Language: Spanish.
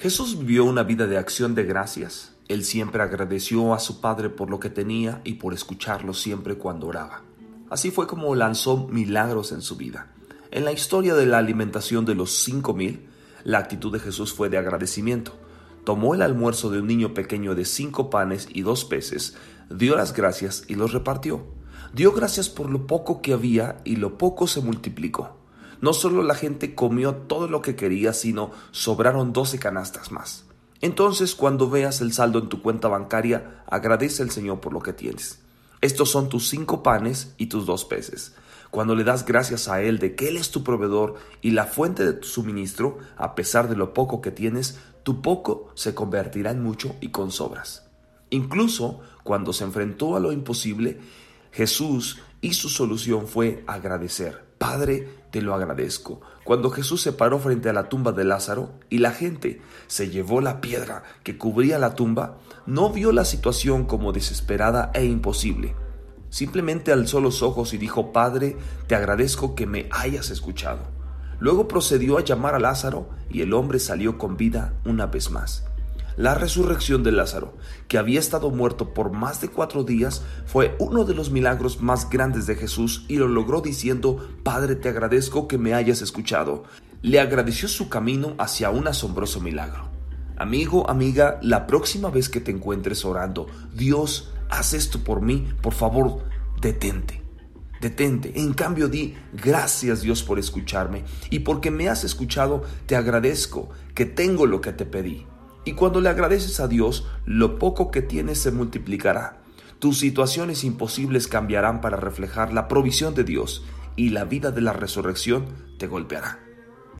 Jesús vivió una vida de acción de gracias. Él siempre agradeció a su Padre por lo que tenía y por escucharlo siempre cuando oraba. Así fue como lanzó milagros en su vida. En la historia de la alimentación de los cinco mil, la actitud de Jesús fue de agradecimiento. Tomó el almuerzo de un niño pequeño de cinco panes y dos peces, dio las gracias y los repartió. Dio gracias por lo poco que había y lo poco se multiplicó. No solo la gente comió todo lo que quería, sino sobraron doce canastas más. Entonces, cuando veas el saldo en tu cuenta bancaria, agradece al Señor por lo que tienes. Estos son tus cinco panes y tus dos peces. Cuando le das gracias a Él de que Él es tu proveedor y la fuente de tu suministro, a pesar de lo poco que tienes, tu poco se convertirá en mucho y con sobras. Incluso cuando se enfrentó a lo imposible, Jesús y su solución fue agradecer. Padre, te lo agradezco. Cuando Jesús se paró frente a la tumba de Lázaro y la gente se llevó la piedra que cubría la tumba, no vio la situación como desesperada e imposible. Simplemente alzó los ojos y dijo, Padre, te agradezco que me hayas escuchado. Luego procedió a llamar a Lázaro y el hombre salió con vida una vez más. La resurrección de Lázaro, que había estado muerto por más de cuatro días, fue uno de los milagros más grandes de Jesús y lo logró diciendo, Padre, te agradezco que me hayas escuchado. Le agradeció su camino hacia un asombroso milagro. Amigo, amiga, la próxima vez que te encuentres orando, Dios, haz esto por mí, por favor, detente. Detente. En cambio, di gracias Dios por escucharme y porque me has escuchado, te agradezco que tengo lo que te pedí. Y cuando le agradeces a Dios, lo poco que tienes se multiplicará. Tus situaciones imposibles cambiarán para reflejar la provisión de Dios y la vida de la resurrección te golpeará.